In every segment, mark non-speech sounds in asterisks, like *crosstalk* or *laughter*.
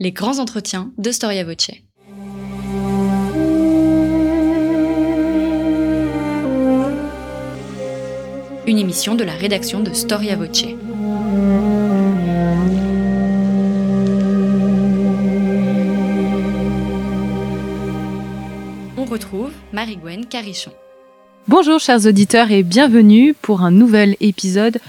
Les grands entretiens de Storia Voce. Une émission de la rédaction de Storia Voce. On retrouve Marie-Gwen Carichon. Bonjour chers auditeurs et bienvenue pour un nouvel épisode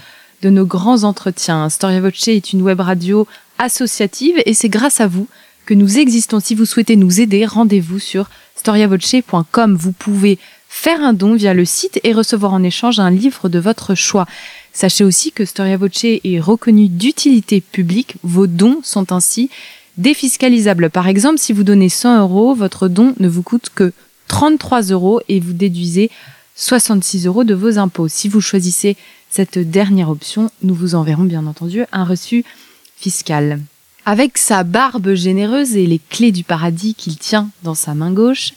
de nos grands entretiens. Storia Voce est une web radio associative et c'est grâce à vous que nous existons. Si vous souhaitez nous aider, rendez-vous sur storiavoce.com. Vous pouvez faire un don via le site et recevoir en échange un livre de votre choix. Sachez aussi que Storia Voce est reconnu d'utilité publique. Vos dons sont ainsi défiscalisables. Par exemple, si vous donnez 100 euros, votre don ne vous coûte que 33 euros et vous déduisez 66 euros de vos impôts. Si vous choisissez cette dernière option, nous vous enverrons bien entendu un reçu fiscal. Avec sa barbe généreuse et les clés du paradis qu'il tient dans sa main gauche,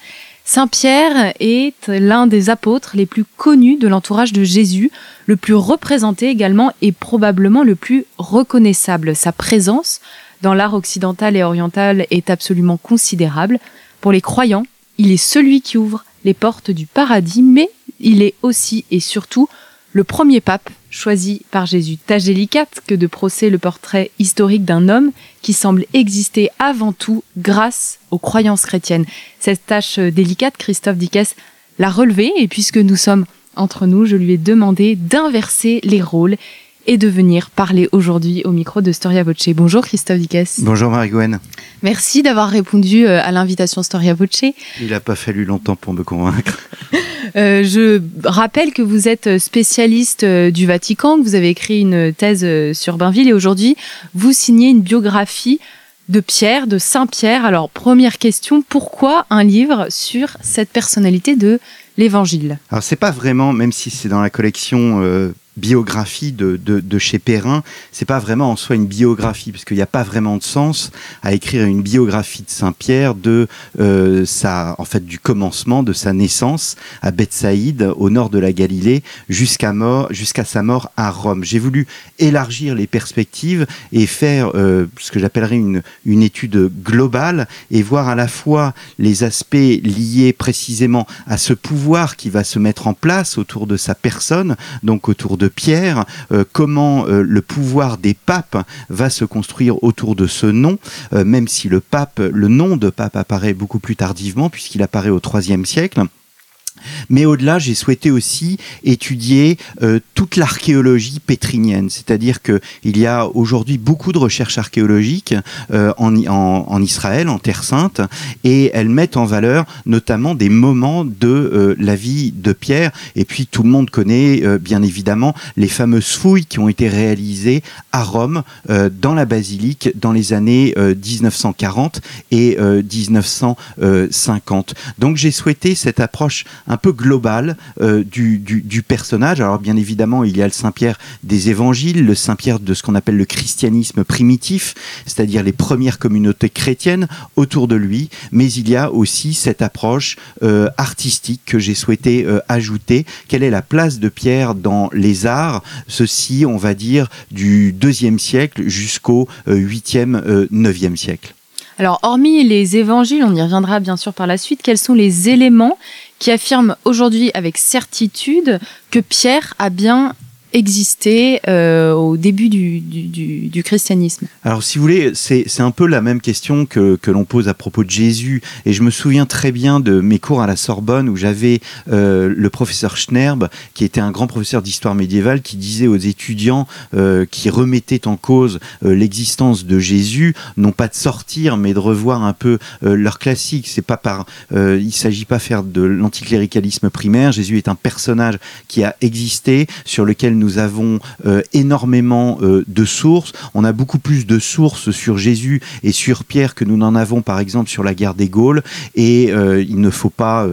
Saint Pierre est l'un des apôtres les plus connus de l'entourage de Jésus, le plus représenté également et probablement le plus reconnaissable. Sa présence dans l'art occidental et oriental est absolument considérable. Pour les croyants, il est celui qui ouvre les portes du paradis, mais il est aussi et surtout le premier pape choisi par Jésus. Tâche délicate que de procès le portrait historique d'un homme qui semble exister avant tout grâce aux croyances chrétiennes. Cette tâche délicate, Christophe Dickès l'a relevée et puisque nous sommes entre nous, je lui ai demandé d'inverser les rôles et de venir parler aujourd'hui au micro de Storia Voce. Bonjour Christophe Dickès. Bonjour Marie-Gwen. Merci d'avoir répondu euh, à l'invitation Storia Voce. Il n'a pas fallu longtemps pour me convaincre. *laughs* Euh, je rappelle que vous êtes spécialiste euh, du Vatican, que vous avez écrit une thèse sur Bainville et aujourd'hui vous signez une biographie de Pierre, de Saint Pierre. Alors première question, pourquoi un livre sur cette personnalité de l'Évangile? Alors c'est pas vraiment, même si c'est dans la collection biographie de, de, chez Perrin, c'est pas vraiment en soi une biographie, parce qu'il n'y a pas vraiment de sens à écrire une biographie de Saint Pierre de euh, sa, en fait, du commencement de sa naissance à Bethsaïde, au nord de la Galilée, jusqu'à mort, sa mort à Rome. J'ai voulu élargir les perspectives et faire euh, ce que j'appellerais une, une étude globale et voir à la fois les aspects liés précisément à ce pouvoir qui va se mettre en place autour de sa personne, donc autour de Pierre, euh, comment euh, le pouvoir des papes va se construire autour de ce nom, euh, même si le nom de pape apparaît beaucoup plus tardivement puisqu'il apparaît au IIIe siècle. Mais au-delà, j'ai souhaité aussi étudier euh, toute l'archéologie pétrinienne, c'est-à-dire que il y a aujourd'hui beaucoup de recherches archéologiques euh, en, Israël, en Terre Sainte, et elles mettent en valeur notamment des moments de euh, la vie de Pierre. Et puis tout le monde connaît bien évidemment les fameuses fouilles qui ont été réalisées à Rome dans la basilique dans les années 1940 et 1950. Donc j'ai souhaité cette approche un peu global euh, du, personnage. Alors bien évidemment, il y a le Saint-Pierre des évangiles, le Saint-Pierre de ce qu'on appelle le christianisme primitif, c'est-à-dire les premières communautés chrétiennes autour de lui, mais il y a aussi cette approche euh, artistique que j'ai souhaité euh, ajouter. Quelle est la place de Pierre dans les arts? Ceci, on va dire, du deuxième siècle jusqu'au huitième, neuvième siècle. Alors, hormis les évangiles, on y reviendra bien sûr par la suite, quels sont les éléments qui affirment aujourd'hui avec certitude que Pierre a bien existé euh, au début du, du, christianisme Alors, si vous voulez, c'est un peu la même question que, que l'on pose à propos de Jésus. Et je me souviens très bien de mes cours à la Sorbonne où j'avais euh, le professeur Schnerb, qui était un grand professeur d'histoire médiévale, qui disait aux étudiants euh, qui remettaient en cause l'existence de Jésus, non pas de sortir, mais de revoir un peu leur classique. C'est pas par, il s'agit pas faire de l'anticléricalisme primaire. Jésus est un personnage qui a existé, sur lequel nous avons euh, énormément euh, de sources. On a beaucoup plus de sources sur Jésus et sur Pierre que nous n'en avons par exemple sur la guerre des Gaules. Et euh, il ne faut pas,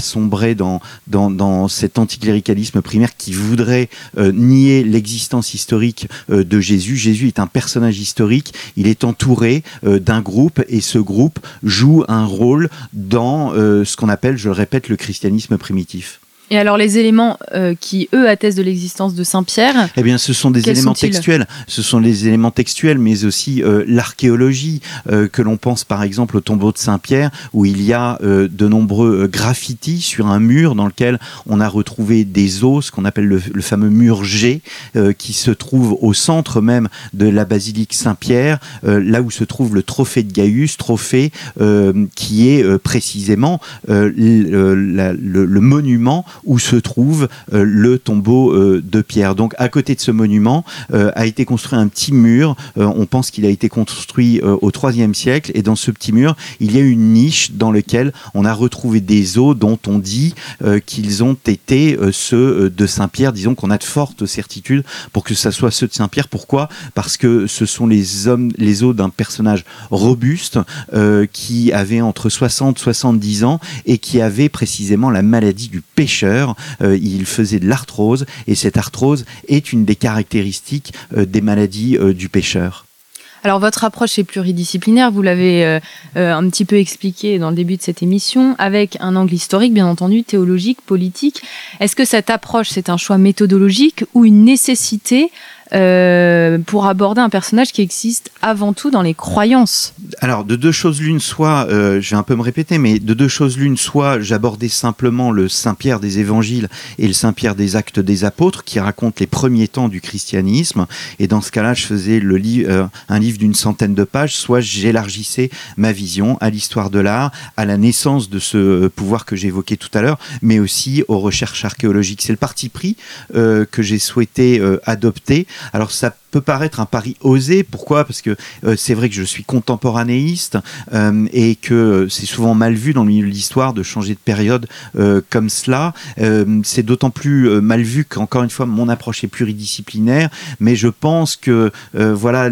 sombrer dans, dans, dans cet anticléricalisme primaire qui voudrait nier l'existence historique de Jésus. Jésus est un personnage historique. Il est entouré d'un groupe et ce groupe joue un rôle dans ce qu'on appelle, je le répète, le christianisme primitif. Et alors les éléments euh, qui, eux, attestent de l'existence de Saint-Pierre Eh bien, ce sont des éléments textuels. Ce sont les éléments textuels, mais aussi euh, l'archéologie, euh, que l'on pense par exemple au tombeau de Saint-Pierre, où il y a de nombreux graffitis sur un mur dans lequel on a retrouvé des os, ce qu'on appelle le, le, fameux mur G, qui se trouve au centre même de la basilique Saint-Pierre, là où se trouve le trophée de Gaius, trophée qui est précisément le, le, le monument où se trouve euh, le tombeau euh, de Pierre. Donc à côté de ce monument euh, a été construit un petit mur. on pense qu'il a été construit au IIIe siècle et dans ce petit mur, il y a une niche dans laquelle on a retrouvé des os dont on dit qu'ils ont été ceux de Saint-Pierre. Disons qu'on a de fortes certitudes pour que ça soit ceux de Saint-Pierre. Pourquoi? Parce que ce sont les hommes, les os d'un personnage robuste qui avait entre 60 et 70 ans et qui avait précisément la maladie du pécheur euh, il faisait de l'arthrose et cette arthrose est une des caractéristiques euh, des maladies euh, du pêcheur. Alors votre approche est pluridisciplinaire, vous l'avez un petit peu expliqué dans le début de cette émission, avec un angle historique, bien entendu, théologique, politique. Est-ce que cette approche, c'est un choix méthodologique ou une nécessité euh, pour aborder un personnage qui existe avant tout dans les croyances. Alors, de deux choses l'une, soit, euh, je vais un peu me répéter, mais de deux choses l'une, soit j'abordais simplement le Saint-Pierre des évangiles et le Saint-Pierre des actes des apôtres qui racontent les premiers temps du christianisme, et dans ce cas-là, je faisais euh, un livre d'une centaine de pages, soit j'élargissais ma vision à l'histoire de l'art, à la naissance de ce pouvoir que j'évoquais tout à l'heure, mais aussi aux recherches archéologiques. C'est le parti pris que j'ai souhaité adopter alors ça peut paraître un pari osé. Pourquoi? Parce que euh, c'est vrai que je suis contemporanéiste euh, et que c'est souvent mal vu dans le milieu de l'histoire de changer de période euh, comme cela. c'est d'autant plus mal vu qu'encore une fois mon approche est pluridisciplinaire, mais je pense que voilà,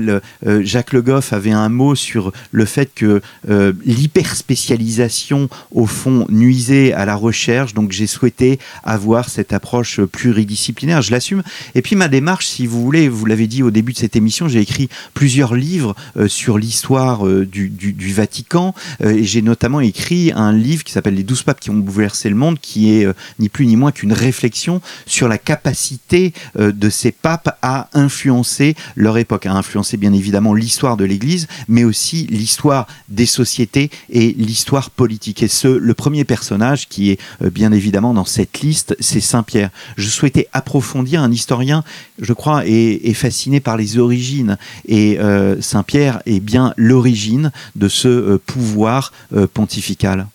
Jacques Le Goff avait un mot sur le fait que l'hyperspécialisation au fond nuisait à la recherche, donc j'ai souhaité avoir cette approche pluridisciplinaire. Je l'assume. Et puis ma démarche, si vous voulez, vous l'avez dit au début de cette émission, j'ai écrit plusieurs livres euh, sur l'histoire euh, du, Vatican euh, j'ai notamment écrit un livre qui s'appelle Les douze papes qui ont bouleversé le monde, qui est ni plus ni moins qu'une réflexion sur la capacité de ces papes à influencer leur époque, à influencer bien évidemment l'histoire de l'Église, mais aussi l'histoire des sociétés et l'histoire politique. Et ce, le premier personnage qui est bien évidemment dans cette liste, c'est Saint Pierre. Je souhaitais approfondir un historien, je crois, est, est fasciné par les origines. Et euh, Saint-Pierre est bien l'origine de ce euh, pouvoir euh, pontifical.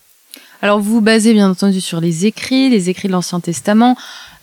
Alors vous vous basez bien entendu sur les écrits, les écrits de l'Ancien Testament.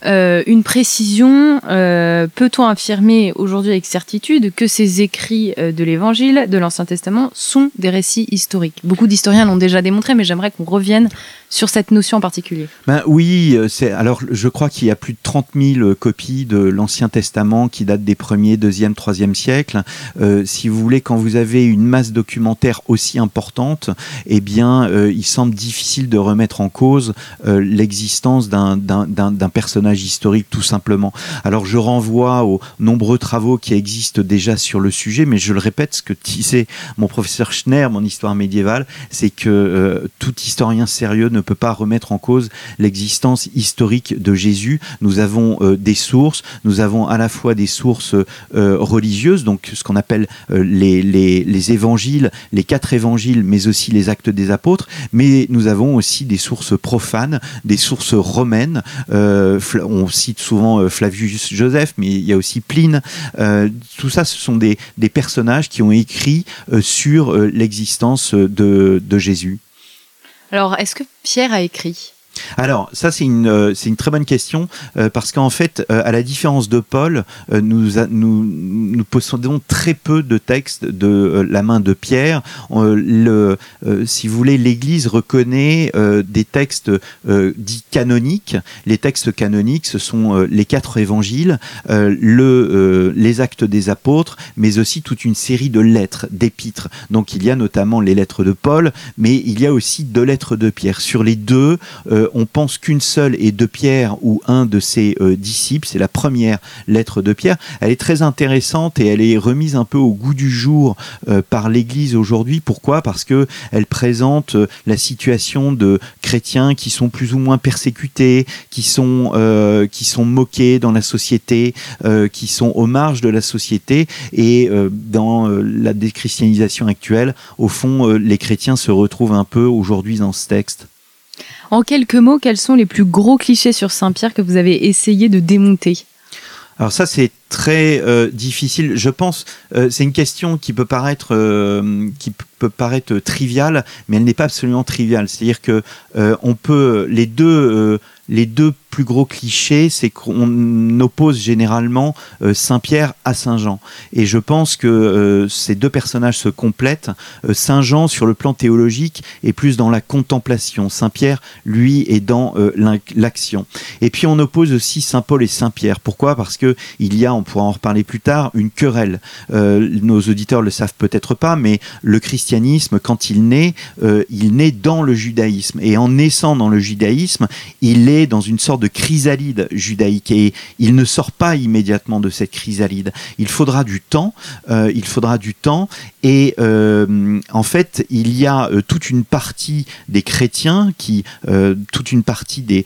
une précision, peut-on affirmer aujourd'hui avec certitude que ces écrits de l'Évangile, de l'Ancien Testament, sont des récits historiques? Beaucoup d'historiens l'ont déjà démontré, mais j'aimerais qu'on revienne sur cette notion en particulier ben Oui, euh, alors je crois qu'il y a plus de 30 000 euh, copies de l'Ancien Testament qui datent des premiers, deuxième, troisième siècles. Euh, si vous voulez, quand vous avez une masse documentaire aussi importante, eh bien, il semble difficile de remettre en cause l'existence d'un personnage historique, tout simplement. Alors, je renvoie aux nombreux travaux qui existent déjà sur le sujet, mais je le répète, ce que disait mon professeur Schner, mon histoire médiévale, c'est que tout historien sérieux ne peut pas remettre en cause l'existence historique de Jésus. Nous avons euh, des sources, nous avons à la fois des sources euh, religieuses, donc ce qu'on appelle euh, les, les, évangiles, les quatre évangiles, mais aussi les actes des apôtres, mais nous avons aussi des sources profanes, des sources romaines. on cite souvent Flavius Joseph, mais il y a aussi Pline. tout ça, ce sont des, des personnages qui ont écrit sur l'existence de, de Jésus. Alors, est-ce que Pierre a écrit? Alors, ça, c'est une, euh, c'est une très bonne question, euh, parce qu'en fait, euh, à la différence de Paul, nous, possédons très peu de textes de la main de Pierre. si vous voulez, l'Église reconnaît des textes dits canoniques. Les textes canoniques, ce sont les quatre évangiles, le, les actes des apôtres, mais aussi toute une série de lettres, d'épîtres. Donc, il y a notamment les lettres de Paul, mais il y a aussi deux lettres de Pierre. Sur les deux, on pense qu'une seule est de Pierre ou un de ses disciples. C'est la première lettre de Pierre. Elle est très intéressante et elle est remise un peu au goût du jour par l'Église aujourd'hui. Pourquoi? Parce que elle présente la situation de chrétiens qui sont plus ou moins persécutés, qui sont qui sont moqués dans la société, qui sont aux marges de la société et dans la déchristianisation actuelle, au fond, les chrétiens se retrouvent un peu aujourd'hui dans ce texte. En quelques mots, quels sont les plus gros clichés sur Saint-Pierre que vous avez essayé de démonter? Alors ça c'est très euh, difficile. Je pense euh, c'est une question qui peut paraître euh, qui peut paraître triviale, mais elle n'est pas absolument triviale. C'est-à-dire que on peut les deux les deux plus gros clichés, c'est qu'on oppose généralement euh, Saint-Pierre à Saint-Jean. Et je pense que euh, ces deux personnages se complètent. Euh, Saint-Jean, sur le plan théologique, est plus dans la contemplation. Saint-Pierre, lui, est dans l'action. Et puis on oppose aussi Saint-Paul et Saint-Pierre. Pourquoi? Parce que il y a, on pourra en reparler plus tard, une querelle. nos auditeurs le savent peut-être pas, mais le christianisme, quand il naît, il naît dans le judaïsme. Et en naissant dans le judaïsme, il est dans une sorte de chrysalide judaïque et il ne sort pas immédiatement de cette chrysalide. Il faudra du temps, euh, il faudra du temps et euh, en fait il y a euh, toute une partie des chrétiens qui, toute une partie des,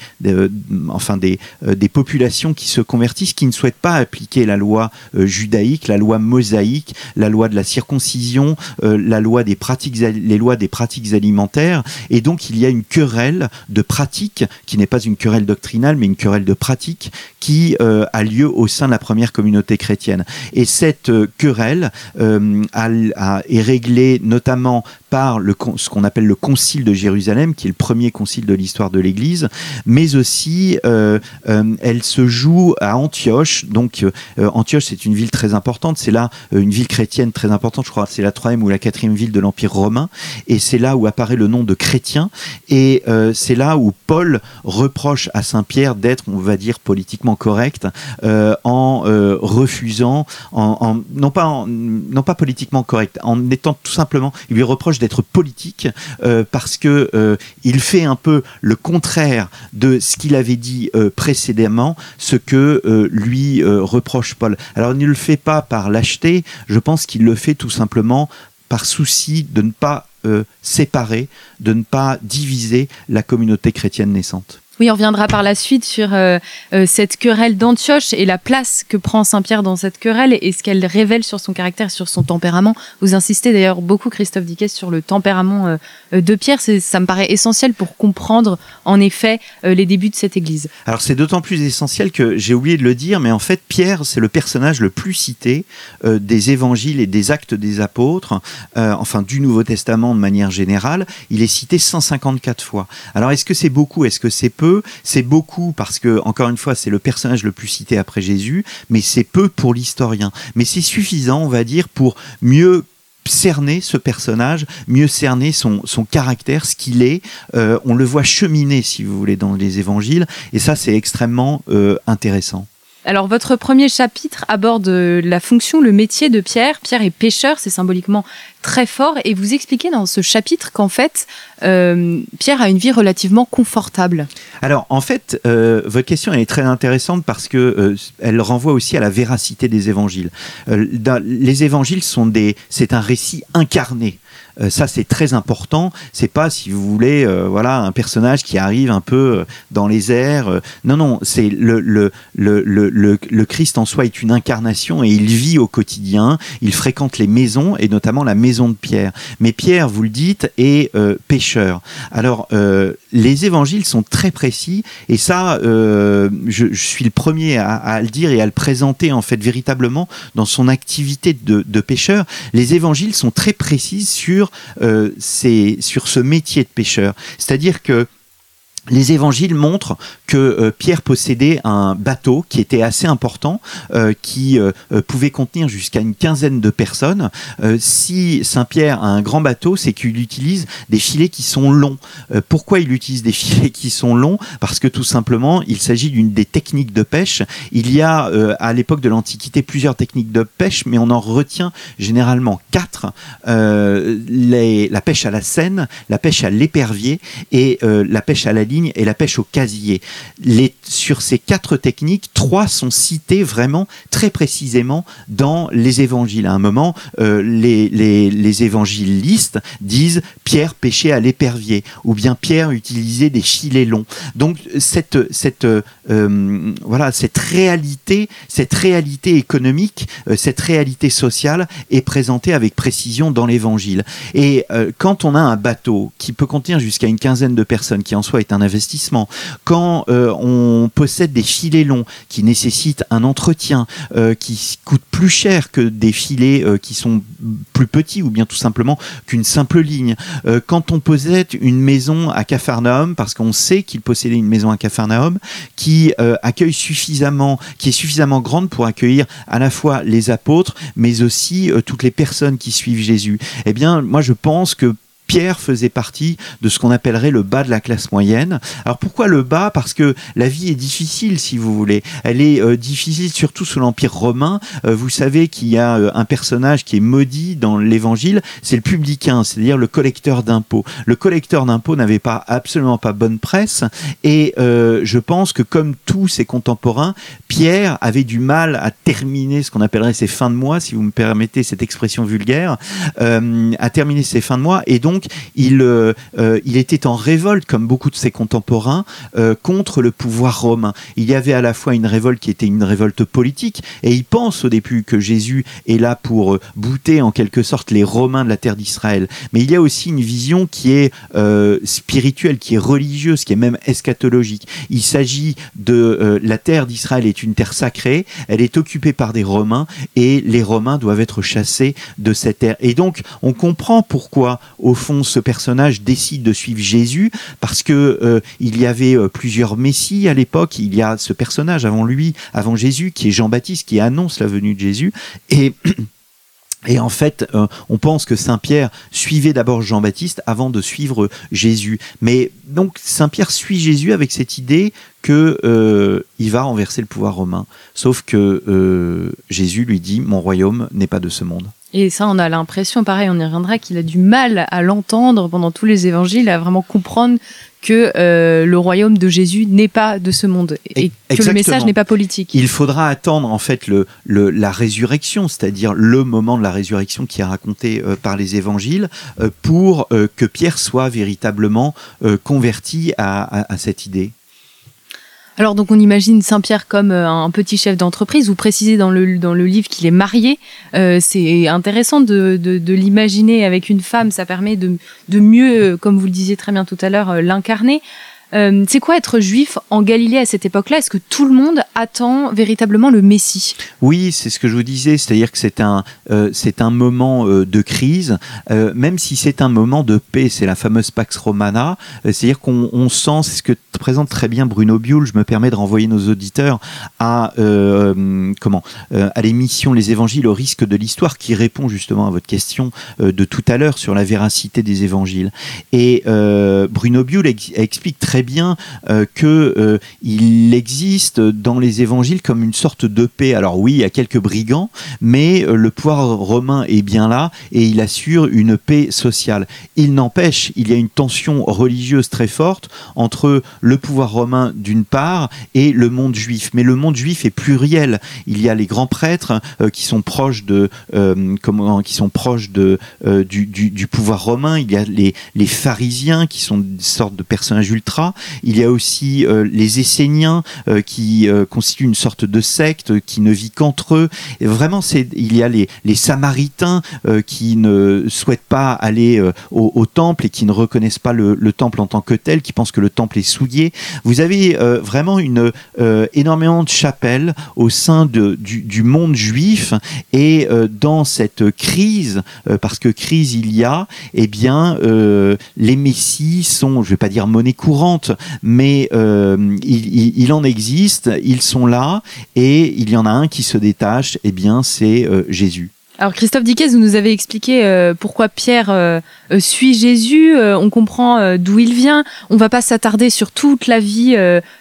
enfin des, des populations qui se convertissent, qui ne souhaitent pas appliquer la loi judaïque, la loi mosaïque, la loi de la circoncision, la loi des pratiques, les lois des pratiques alimentaires et donc il y a une querelle de pratiques qui n'est pas une querelle doctrinale, mais une querelle de pratique qui euh, a lieu au sein de la première communauté chrétienne. Et cette euh, querelle euh, est réglée notamment par le, ce qu'on appelle le Concile de Jérusalem, qui est le premier concile de l'histoire de l'Église, mais aussi elle se joue à Antioche. Donc Antioche, c'est une ville très importante, c'est là une ville chrétienne très importante, je crois. C'est la troisième ou la quatrième ville de l'Empire romain, et c'est là où apparaît le nom de chrétien, et c'est là où Paul reprend à Saint-Pierre d'être, on va dire, politiquement correct euh, en euh, refusant, en, non, pas non pas politiquement correct, en étant tout simplement, il lui reproche d'être politique euh, parce que il fait un peu le contraire de ce qu'il avait dit précédemment, ce que lui reproche Paul. Alors il ne le fait pas par lâcheté, je pense qu'il le fait tout simplement par souci de ne pas séparer, de ne pas diviser la communauté chrétienne naissante. Oui, on reviendra par la suite sur euh, euh, cette querelle d'Antioche et la place que prend Saint-Pierre dans cette querelle et ce qu'elle révèle sur son caractère, sur son tempérament. Vous insistez d'ailleurs beaucoup, Christophe Dickès, sur le tempérament euh, de Pierre. Ça me paraît essentiel pour comprendre en effet les débuts de cette Église. Alors c'est d'autant plus essentiel que j'ai oublié de le dire, mais en fait Pierre, c'est le personnage le plus cité des évangiles et des actes des apôtres, enfin du Nouveau Testament de manière générale. Il est cité 154 fois. Alors est-ce que c'est beaucoup? Est-ce que c'est peu? C'est beaucoup parce que, encore une fois, c'est le personnage le plus cité après Jésus, mais c'est peu pour l'historien. Mais c'est suffisant, on va dire, pour mieux cerner ce personnage, mieux cerner son, caractère, ce qu'il est. Euh, on le voit cheminer, si vous voulez, dans les évangiles, et ça, c'est extrêmement euh, intéressant. Alors, votre premier chapitre aborde la fonction, le métier de Pierre. Pierre est pêcheur, c'est symboliquement très fort. Et vous expliquez dans ce chapitre qu'en fait, euh, Pierre a une vie relativement confortable. Alors, en fait, euh, votre question est très intéressante parce que euh, elle renvoie aussi à la véracité des évangiles. les évangiles sont des, c'est un récit incarné. Euh, ça, c'est très important. C'est pas, si vous voulez, euh, voilà, un personnage qui arrive un peu euh, dans les airs. non, non, c'est le, le, le, le, Christ en soi est une incarnation et il vit au quotidien. Il fréquente les maisons et notamment la maison de Pierre. Mais Pierre, vous le dites, est pêcheur. Alors, les évangiles sont très précis et ça, je, suis le premier à, le dire et à le présenter en fait véritablement dans son activité de, de pêcheur. Les évangiles sont très précis sur euh, sur ce métier de pêcheur. C'est-à-dire que les évangiles montrent que euh, Pierre possédait un bateau qui était assez important, euh, qui euh, pouvait contenir jusqu'à une quinzaine de personnes. si Saint Pierre a un grand bateau, c'est qu'il utilise des filets qui sont longs. pourquoi il utilise des *laughs* filets qui sont longs? Parce que tout simplement, il s'agit d'une des techniques de pêche. Il y a à l'époque de l'Antiquité plusieurs techniques de pêche, mais on en retient généralement quatre la pêche à la Seine, la pêche à l'épervier et la pêche à la ligne et la pêche au casier. Sur ces quatre techniques, trois sont citées vraiment très précisément dans les évangiles. À un moment, euh, les, les, évangélistes disent Pierre pêchait à l'épervier ou bien Pierre utilisait des filets longs. Donc euh, voilà, cette réalité, cette réalité économique, euh, cette réalité sociale est présentée avec précision dans l'évangile. Et euh, quand on a un bateau qui peut contenir jusqu'à une quinzaine de personnes, qui en soi est un investissement, quand on possède des filets longs qui nécessitent un entretien, qui coûtent plus cher que des filets qui sont plus petits ou bien tout simplement qu'une simple ligne, quand on possède une maison à Capharnaüm, parce qu'on sait qu'il possédait une maison à Capharnaüm, qui accueille suffisamment, qui est suffisamment grande pour accueillir à la fois les apôtres, mais aussi euh, toutes les personnes qui suivent Jésus. Eh bien, moi, je pense que Pierre faisait partie de ce qu'on appellerait le bas de la classe moyenne. Alors pourquoi le bas? Parce que la vie est difficile, si vous voulez. Elle est euh, difficile surtout sous l'Empire romain. Euh, vous savez qu'il y a euh, un personnage qui est maudit dans l'Évangile, c'est le publicain, c'est-à-dire le collecteur d'impôts. Le collecteur d'impôts n'avait pas absolument pas bonne presse, et je pense que comme tous ses contemporains, Pierre avait du mal à terminer ce qu'on appellerait ses fins de mois, si vous me permettez cette expression vulgaire, à terminer ses fins de mois, et donc il, euh, euh, il était en révolte, comme beaucoup de ses contemporains, euh, contre le pouvoir romain. Il y avait à la fois une révolte qui était une révolte politique, et il pense au début que Jésus est là pour bouter en quelque sorte les Romains de la terre d'Israël. Mais il y a aussi une vision qui est spirituelle, qui est religieuse, qui est même eschatologique. Il s'agit de la terre d'Israël est une terre sacrée, elle est occupée par des Romains, et les Romains doivent être chassés de cette terre. Et donc, on comprend pourquoi, au fond, ce personnage décide de suivre Jésus parce que euh, il y avait euh, plusieurs messies à l'époque. Il y a ce personnage avant lui, avant Jésus, qui est Jean-Baptiste, qui annonce la venue de Jésus. Et *clears throat* en fait, euh, on pense que Saint Pierre suivait d'abord Jean-Baptiste avant de suivre Jésus. Mais donc Saint Pierre suit Jésus avec cette idée que il va renverser le pouvoir romain. Sauf que Jésus lui dit mon royaume n'est pas de ce monde. Et ça, on a l'impression, pareil, on y reviendra, qu'il a du mal à l'entendre pendant tous les évangiles, à vraiment comprendre que euh, le royaume de Jésus n'est pas de ce monde et que le message n'est pas politique. Il faudra attendre en fait le, la résurrection, c'est-à-dire le moment de la résurrection qui est raconté euh, par les évangiles, euh, pour que Pierre soit véritablement converti à cette idée. Alors donc on imagine Saint-Pierre comme euh, un petit chef d'entreprise. Vous précisez dans le, dans le livre qu'il est marié. Euh, c'est intéressant de, de, l'imaginer avec une femme. Ça permet de, de mieux, comme vous le disiez très bien tout à l'heure, euh, l'incarner. Euh, c'est quoi être juif en Galilée à cette époque-là? Est-ce que tout le monde attend véritablement le Messie Oui, c'est ce que je vous disais, c'est-à-dire que c'est un, euh, un moment euh, de crise, même si c'est un moment de paix, c'est la fameuse Pax Romana, c'est-à-dire qu'on sent, c'est ce que présente très bien Bruno Biul, je me permets de renvoyer nos auditeurs à, comment, à l'émission Les Évangiles au risque de l'histoire, qui répond justement à votre question de tout à l'heure sur la véracité des évangiles. Et Bruno Biul explique très bien euh, que euh, il existe dans les évangiles comme une sorte de paix. Alors oui, il y a quelques brigands, mais euh, le pouvoir romain est bien là et il assure une paix sociale. Il n'empêche, il y a une tension religieuse très forte entre le pouvoir romain d'une part et le monde juif. Mais le monde juif est pluriel. Il y a les grands prêtres qui sont proches de comment, qui sont proches de du, pouvoir romain. Il y a les, les pharisiens qui sont une sorte de personnages ultra il y a aussi euh, les Esséniens euh, qui euh, constituent une sorte de secte qui ne vit qu'entre eux. Vraiment, il y a les, les Samaritains qui ne souhaitent pas aller au, temple et qui ne reconnaissent pas le, temple en tant que tel, qui pensent que le temple est souillé. Vous avez vraiment une énormément de chapelles au sein de, du, monde juif et dans cette crise, parce que crise il y a, eh bien, les messies sont, je vais pas dire monnaie courante, mais euh, il, en existe, ils sont là, et il y en a un qui se détache, et eh bien c'est euh, Jésus. Alors Christophe Dickès, vous nous avez expliqué euh, pourquoi Pierre suit Jésus, on comprend d'où il vient, on va pas s'attarder sur toute la vie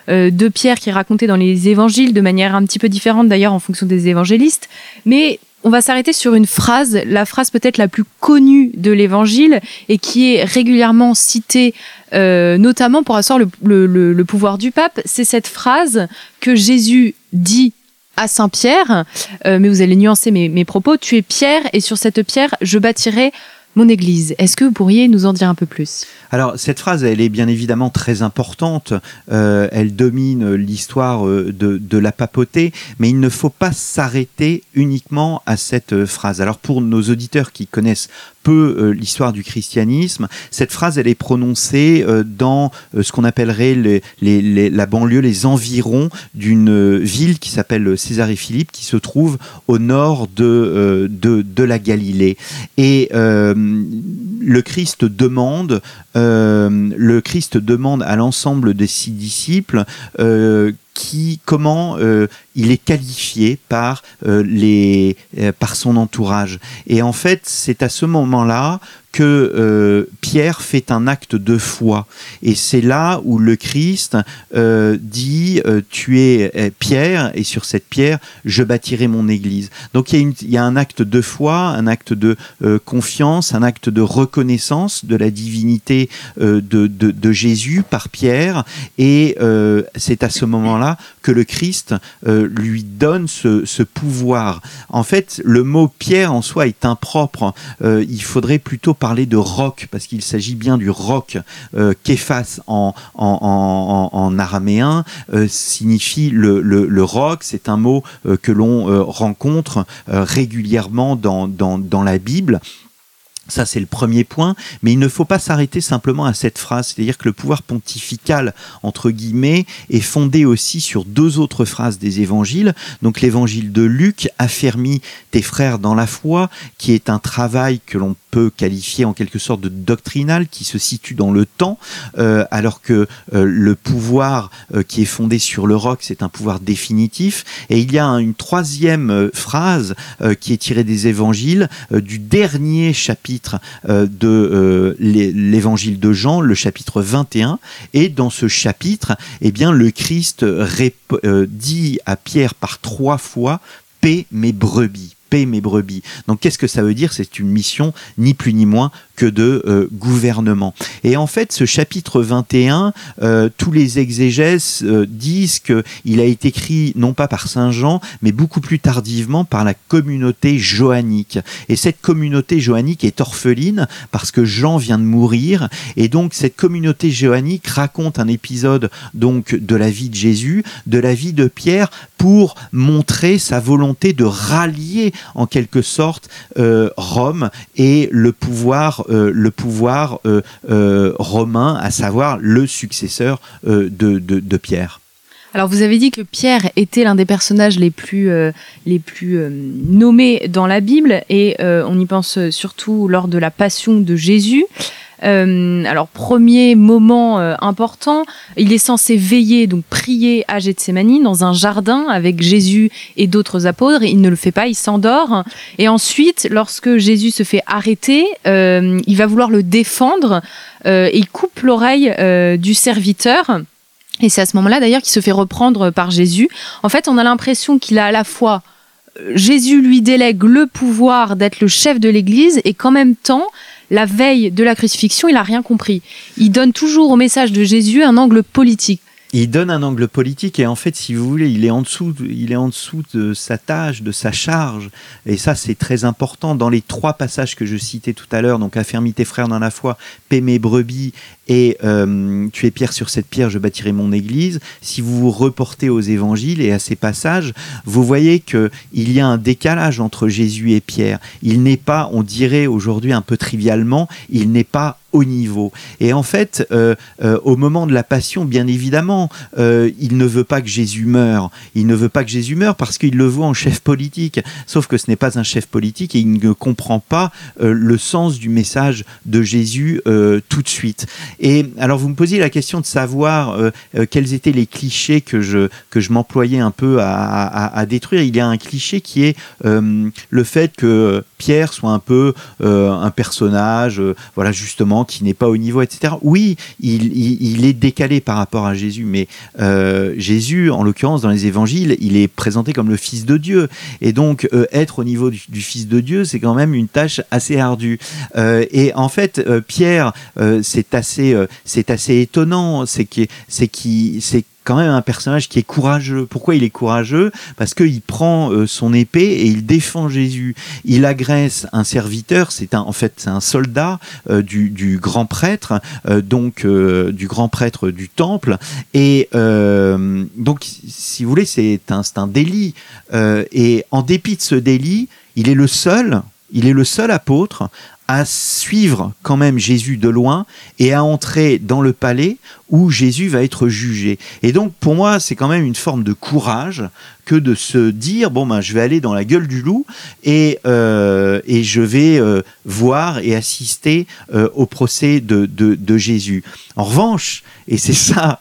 de Pierre qui est racontée dans les évangiles de manière un petit peu différente d'ailleurs en fonction des évangélistes, mais on va s'arrêter sur une phrase, la phrase peut-être la plus connue de l'Évangile et qui est régulièrement citée, euh, notamment pour asseoir le, pouvoir du pape. C'est cette phrase que Jésus dit à Saint Pierre, euh, mais vous allez nuancer mes, mes propos. Tu es Pierre et sur cette pierre je bâtirai mon Église. Est-ce que vous pourriez nous en dire un peu plus? Alors, cette phrase, elle est bien évidemment très importante. Euh, elle domine l'histoire euh, de, la papauté, mais il ne faut pas s'arrêter uniquement à cette euh, phrase. Alors, pour nos auditeurs qui connaissent peu l'histoire du christianisme, cette phrase, elle est prononcée dans ce qu'on appellerait la banlieue, les environs d'une ville qui s'appelle César-et-Philippe, qui se trouve au nord de, de, la Galilée. Et le Christ demande, euh, le Christ demande à l'ensemble des six disciples euh, qui, comment euh, il est qualifié par, les, par son entourage. Et en fait, c'est à ce moment-là que euh, Pierre fait un acte de foi. Et c'est là où le Christ euh, dit euh, Tu es Pierre, et sur cette pierre, je bâtirai mon église. Donc il y, a un acte de foi, un acte de confiance, un acte de reconnaissance de la divinité de, Jésus par Pierre. Et c'est à ce moment-là que le Christ lui donne ce, pouvoir. En fait, le mot Pierre en soi est impropre. il faudrait plutôt parler de roc, parce qu'il s'agit bien du roc. Euh, Képhas en, en, araméen euh, signifie le, le, roc, c'est un mot euh, que l'on euh, rencontre régulièrement dans, dans, dans la Bible. Ça, c'est le premier point, mais il ne faut pas s'arrêter simplement à cette phrase, c'est-à-dire que le pouvoir pontifical, entre guillemets, est fondé aussi sur deux autres phrases des évangiles. Donc l'évangile de Luc, affermi tes frères dans la foi, qui est un travail que l'on peut qualifier en quelque sorte de doctrinal, qui se situe dans le temps, euh, alors que euh, le pouvoir euh, qui est fondé sur le roc, c'est un pouvoir définitif. Et il y a une troisième phrase qui est tirée des évangiles, du dernier chapitre euh, de euh, l'évangile de Jean, le chapitre 21. Et dans ce chapitre, eh bien, le Christ euh, dit à Pierre par trois fois, paix mes brebis paix mes brebis. Donc qu'est-ce que ça veut dire? C'est une mission ni plus ni moins que de euh, gouvernement. Et en fait, ce chapitre 21, euh, tous les exégèses euh, disent qu'il a été écrit non pas par Saint Jean, mais beaucoup plus tardivement par la communauté joannique. Et cette communauté joannique est orpheline parce que Jean vient de mourir. Et donc cette communauté joannique raconte un épisode donc de la vie de Jésus, de la vie de Pierre, pour montrer sa volonté de rallier en quelque sorte Rome et le pouvoir euh, le euh, euh, romain, à savoir le successeur de, Pierre. Alors vous avez dit que Pierre était l'un des personnages les plus, les plus nommés dans la Bible et on y pense surtout lors de la passion de Jésus. Euh, alors premier moment euh, important, il est censé veiller donc prier à Gethsemane dans un jardin avec Jésus et d'autres apôtres. Il ne le fait pas, il s'endort. Et ensuite, lorsque Jésus se fait arrêter, euh, il va vouloir le défendre et il coupe l'oreille du serviteur. Et c'est à ce moment-là d'ailleurs qu'il se fait reprendre par Jésus. En fait, on a l'impression qu'il a à la fois Jésus lui délègue le pouvoir d'être le chef de l'Église et qu'en même temps, la veille de la crucifixion, il n'a rien compris. Il donne toujours au message de Jésus un angle politique. Il donne un angle politique et en fait, si vous voulez, il est en dessous, il est en dessous de sa tâche, de sa charge. Et ça, c'est très important. Dans les trois passages que je citais tout à l'heure, donc affermi tes frères dans la foi, paie mes brebis et euh, tu es pierre sur cette pierre, je bâtirai mon église. Si vous vous reportez aux évangiles et à ces passages, vous voyez que il y a un décalage entre Jésus et Pierre. Il n'est pas, on dirait aujourd'hui un peu trivialement, il n'est pas au niveau. Et en fait, euh, euh, au moment de la passion, bien évidemment, il ne veut pas que Jésus meure. Il ne veut pas que Jésus meure parce qu'il le voit en chef politique. Sauf que ce n'est pas un chef politique et il ne comprend pas le sens du message de Jésus tout de suite. Et alors, vous me posiez la question de savoir euh, euh, quels étaient les clichés que je, que je m'employais un peu à, détruire. Il y a un cliché qui est euh, le fait que Pierre soit un peu un personnage, voilà, justement qui n'est pas au niveau, etc. Oui, il, est décalé par rapport à Jésus, mais euh, Jésus, en l'occurrence, dans les évangiles, il est présenté comme le Fils de Dieu. Et donc, euh, être au niveau du, Fils de Dieu, c'est quand même une tâche assez ardue. Euh, et en fait, Pierre, c'est assez, assez étonnant, c'est qu'il, c'est qui, quand même un personnage qui est courageux. Pourquoi il est courageux? Parce qu'il prend euh, son épée et il défend Jésus. Il agresse un serviteur, c'est un, en fait c'est un soldat euh, du, grand prêtre, euh, donc du grand prêtre du temple. Et donc, si vous voulez, c'est un, un délit. et en dépit de ce délit, il est le seul, il est le seul apôtre à suivre quand même Jésus de loin et à entrer dans le palais où Jésus va être jugé. Et donc pour moi, c'est quand même une forme de courage que de se dire bon ben je vais aller dans la gueule du loup et, euh, et je vais euh, voir et assister euh, au procès de, de, Jésus. En revanche, et c'est ça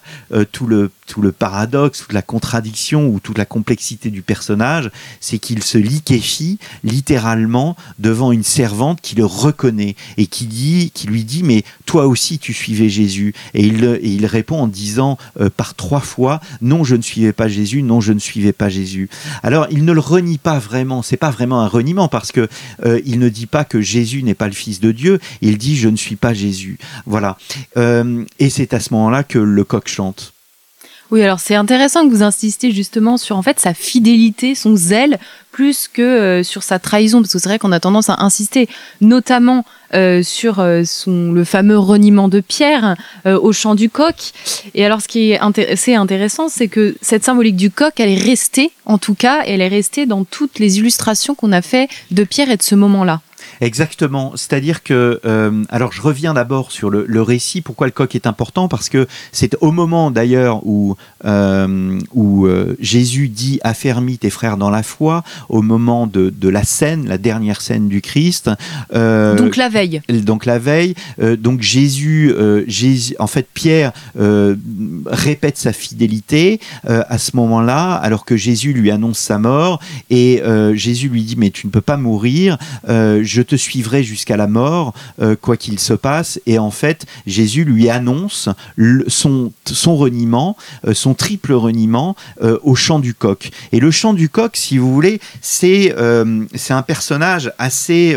tout le tout le paradoxe, toute la contradiction ou toute la complexité du personnage, c'est qu'il se liquéfie littéralement devant une servante qui le reconnaît et qui dit, qui lui dit mais toi aussi tu suivais Jésus et il, et il répond en disant par trois fois non je ne suivais pas Jésus, non je ne suivais pas Jésus Jésus. Alors il ne le renie pas vraiment, c'est pas vraiment un reniement parce que euh, il ne dit pas que Jésus n'est pas le Fils de Dieu, il dit je ne suis pas Jésus. Voilà. Euh, et c'est à ce moment-là que le coq chante. Oui, alors c'est intéressant que vous insistiez justement sur en fait sa fidélité, son zèle, plus que euh, sur sa trahison, parce que c'est vrai qu'on a tendance à insister, notamment euh, sur euh, son, le fameux reniement de Pierre au chant du coq. Et alors, ce qui est intéressant, c'est que cette symbolique du coq, elle est restée, en tout cas, elle est restée dans toutes les illustrations qu'on a fait de Pierre et de ce moment-là. Exactement. C'est-à-dire que, euh, alors je reviens d'abord sur le, récit. Pourquoi le coq est important Parce que c'est au moment d'ailleurs où, euh, où euh, Jésus dit affermis tes frères dans la foi, au moment de, de la scène, la dernière scène du Christ. donc la veille. Donc la veille. donc Jésus, Jésus, en fait Pierre répète sa fidélité à ce moment-là, alors que Jésus lui annonce sa mort et Jésus lui dit mais tu ne peux pas mourir. je te suivrai jusqu'à la mort, euh, quoi qu'il se passe. Et en fait, Jésus lui annonce son, reniement, euh, son triple reniement euh, au chant du coq. Et le chant du coq, si vous voulez, c'est un personnage assez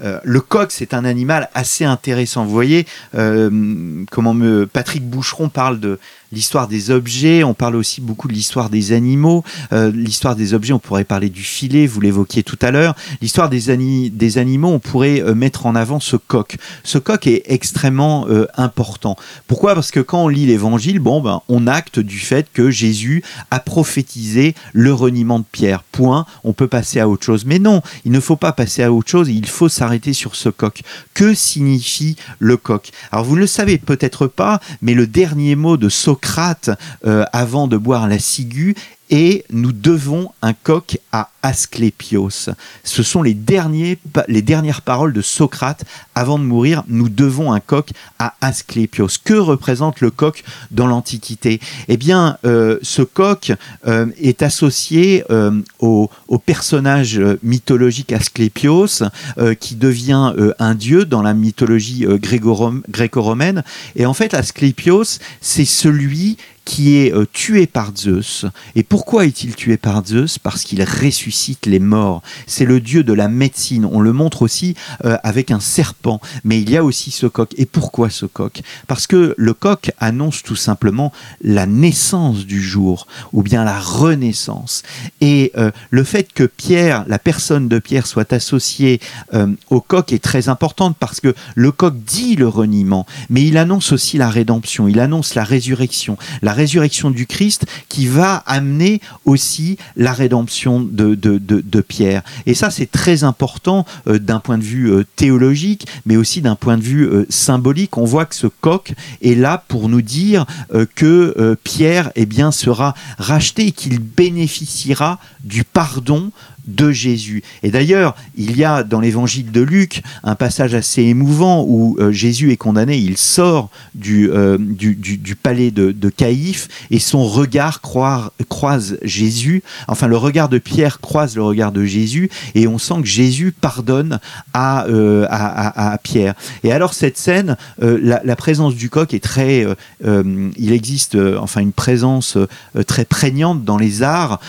euh, le coq, c'est un animal assez intéressant. Vous voyez euh, comment me, Patrick Boucheron parle de l'histoire des objets, on parle aussi beaucoup de l'histoire des animaux. Euh, l'histoire des objets, on pourrait parler du filet, vous l'évoquiez tout à l'heure. L'histoire des, animaux, on pourrait mettre en avant ce coq. Ce coq est extrêmement important. Pourquoi? Parce que quand on lit l'évangile, bon, ben, on acte du fait que Jésus a prophétisé le reniement de Pierre. Point, on peut passer à autre chose. Mais non, il ne faut pas passer à autre chose, il faut s'arrêter sur ce coq. Que signifie le coq? Alors vous ne le savez peut-être pas, mais le dernier mot de Socrate euh, avant de boire la ciguë et nous devons un coq à Asclépios. Ce sont les, derniers, les dernières paroles de Socrate avant de mourir. Nous devons un coq à Asclépios. Que représente le coq dans l'Antiquité? Eh bien, euh, ce coq euh, est associé euh, au, personnage mythologique Asclépios, qui devient un dieu dans la mythologie gréco-romaine. Et en fait, Asclépios, c'est celui qui est euh, tué par Zeus. Et pourquoi est-il tué par Zeus? Parce qu'il ressuscite les morts. C'est le dieu de la médecine. On le montre aussi euh, avec un serpent. Mais il y a aussi ce coq. Et pourquoi ce coq Parce que le coq annonce tout simplement la naissance du jour, ou bien la renaissance. Et euh, le fait que Pierre, la personne de Pierre, soit associée au coq est très importante parce que le coq dit le reniement, mais il annonce aussi la rédemption, il annonce la résurrection, la la résurrection du Christ qui va amener aussi la rédemption de, Pierre. Et ça, c'est très important euh, d'un point de vue euh, théologique, mais aussi d'un point de vue euh, symbolique. On voit que ce coq est là pour nous dire que Pierre eh bien, sera racheté et qu'il bénéficiera du pardon de Jésus. Et d'ailleurs, il y a dans l'évangile de Luc un passage assez émouvant où euh, Jésus est condamné, il sort du, euh, du, palais de, de, Caïphe et son regard croise Jésus, enfin le regard de Pierre croise le regard de Jésus et on sent que Jésus pardonne à, euh, à, Et alors cette scène, la, présence du coq est très, il existe enfin une présence très prégnante dans les arts,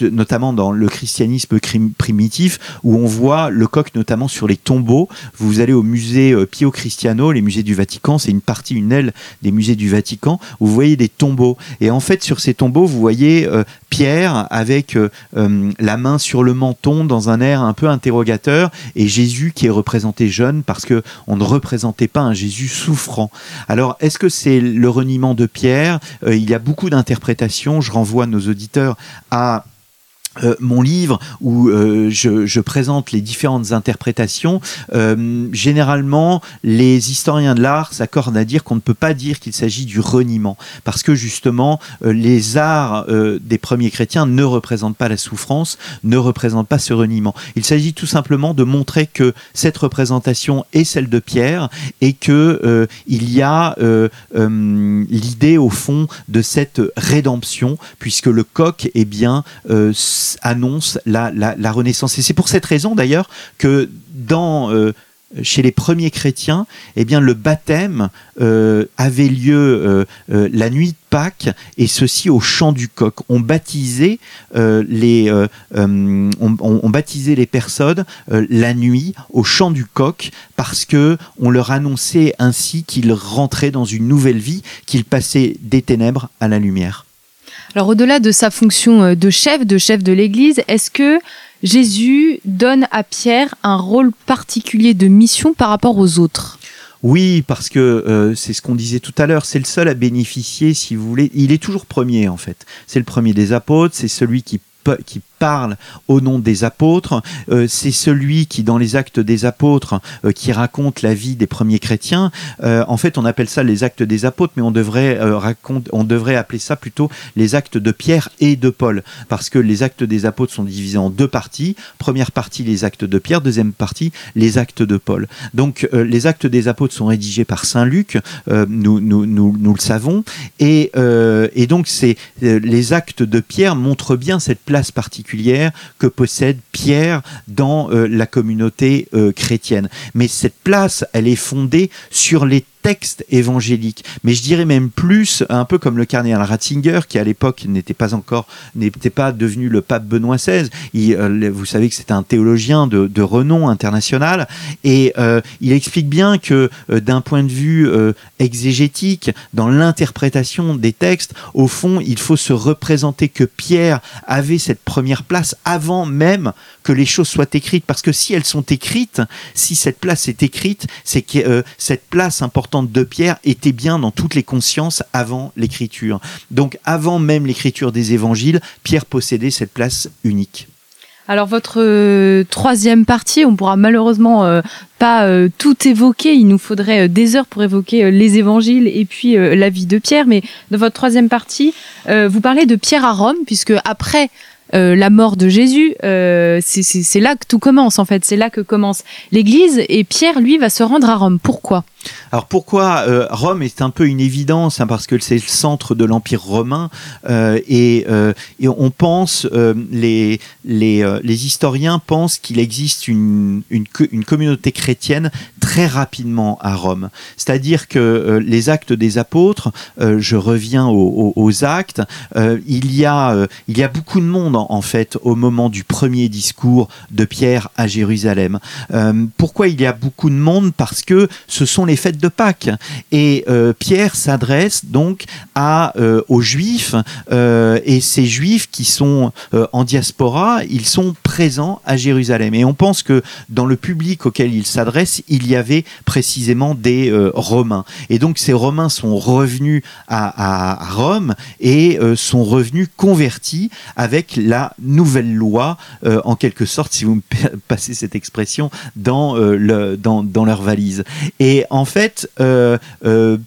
notamment dans le christianisme primitif, où on voit le coq notamment sur les tombeaux. Vous allez au musée Pio Cristiano, les musées du Vatican, c'est une partie, une aile des musées du Vatican, où vous voyez des tombeaux. Et en fait, sur ces tombeaux, vous voyez Pierre avec la main sur le menton dans un air un peu interrogateur et Jésus qui est représenté jeune parce que on ne représentait pas un Jésus souffrant. Alors est-ce que c'est le reniement de Pierre? Euh, Il y a beaucoup d'interprétations. Je renvoie nos auditeurs à euh, mon livre où euh, je, présente les différentes interprétations, euh, généralement les historiens de l'art s'accordent à dire qu'on ne peut pas dire qu'il s'agit du reniement, parce que justement les arts des premiers chrétiens ne représentent pas la souffrance, ne représentent pas ce reniement. Il s'agit tout simplement de montrer que cette représentation est celle de Pierre et que il y a l'idée au fond de cette rédemption, puisque le coq est bien annonce la, Renaissance. Et c'est pour cette raison d'ailleurs que dans euh, chez les premiers chrétiens, eh le baptême euh, avait lieu euh, la nuit de Pâques, et ceci au chant du coq. On baptisait les, on, baptisait les personnes la nuit au chant du coq parce que on leur annonçait ainsi qu'ils rentraient dans une nouvelle vie, qu'ils passaient des ténèbres à la lumière. Alors au-delà de sa fonction euh, de chef, de chef de l'Église, est-ce que Jésus donne à Pierre un rôle particulier de mission par rapport aux autres? Oui, parce que euh, c'est ce qu'on disait tout à l'heure, c'est le seul à bénéficier, si vous voulez. Il est toujours premier, en fait. C'est le premier des apôtres, c'est celui qui, qui parle au nom des apôtres. Euh, c'est celui qui, dans les actes des apôtres, euh, qui raconte la vie des premiers chrétiens. Euh, en fait, on appelle ça les actes des apôtres, mais on devrait, raconte, on devrait appeler ça plutôt les actes de Pierre et de Paul, parce que les actes des apôtres sont divisés en deux parties. Première partie, les actes de Pierre. Deuxième partie, les actes de Paul. Donc, les actes des apôtres sont rédigés par Saint Luc, nous, nous, nous, nous, le savons, et, et donc les actes de Pierre montrent bien cette place particulière que possède Pierre dans euh, la communauté euh, chrétienne. Mais cette place, elle est fondée sur les texte évangélique. Mais je dirais même plus, un peu comme le cardinal Ratzinger, qui à l'époque n'était pas encore, n'était pas devenu le pape Benoît XVI. Euh, vous savez que c'est un théologien de, renom international, et euh, il explique bien que euh, d'un point de vue exégétique, dans l'interprétation des textes, au fond, il faut se représenter que Pierre avait cette première place avant même que les choses soient écrites, parce que si elles sont écrites, si cette place est écrite, c'est que cette place importante de Pierre était bien dans toutes les consciences avant l'écriture. Donc avant même l'écriture des évangiles, Pierre possédait cette place unique. Alors votre euh, troisième partie, on pourra malheureusement euh, pas euh, tout évoquer. Il nous faudrait des heures pour évoquer les évangiles et puis la vie de Pierre. Mais dans votre troisième partie, vous parlez de Pierre à Rome, puisque après la mort de Jésus, c'est là que tout commence en fait. C'est là que commence l'Église et Pierre, lui, va se rendre à Rome. Pourquoi? Alors pourquoi euh, Rome est un peu une évidence hein, parce que c'est le centre de l'Empire romain euh, et, euh, et, on pense les, les, historiens pensent qu'il existe une, une, communauté chrétienne très rapidement à Rome. C'est-à-dire que les actes des apôtres, je reviens aux, aux, actes, il y a il y a beaucoup de monde en, en, fait au moment du premier discours de Pierre à Jérusalem. pourquoi il y a beaucoup de monde? Parce que ce sont les les fêtes de Pâques. Et euh, Pierre s'adresse donc à, euh, aux Juifs, euh, et ces Juifs qui sont en diaspora, ils sont présents à Jérusalem. Et on pense que dans le public auquel il s'adresse, il y avait précisément des Romains. Et donc ces Romains sont revenus à, Rome et sont revenus convertis avec la nouvelle loi, en quelque sorte, si vous me *laughs* passez cette expression, dans, le, dans, dans leur valise. Et en en fait, euh, euh,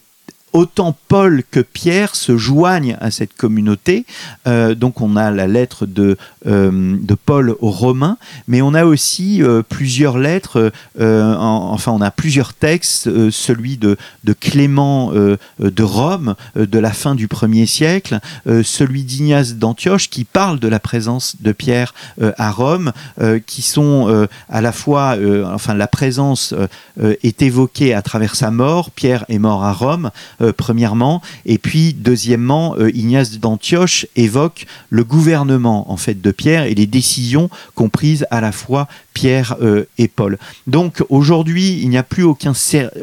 autant Paul que Pierre se joignent à cette communauté. donc on a la lettre de, de Paul aux Romains, mais on a aussi plusieurs lettres, enfin on a plusieurs textes, celui de, de Clément de Rome de la fin du 1er siècle, celui d'Ignace d'Antioche qui parle de la présence de Pierre à Rome, qui sont à la fois, enfin la présence est évoquée à travers sa mort. Pierre est mort à Rome, premièrement, et puis deuxièmement, Ignace d'Antioche évoque le gouvernement en fait de Pierre et les décisions qu'ont prises à la fois Pierre et Paul. Donc aujourd'hui, il n'y a plus aucun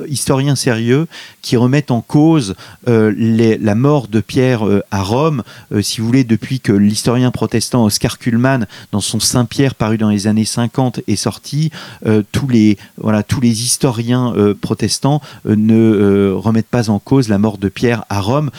historien sérieux qui remette en cause la mort de Pierre à Rome. si vous voulez, depuis que l'historien protestant Oscar Kuhlmann, dans son Saint-Pierre paru dans les années 50, est sorti, tous les voilà tous les historiens protestants ne remettent pas en cause la mort de Pierre à Rome,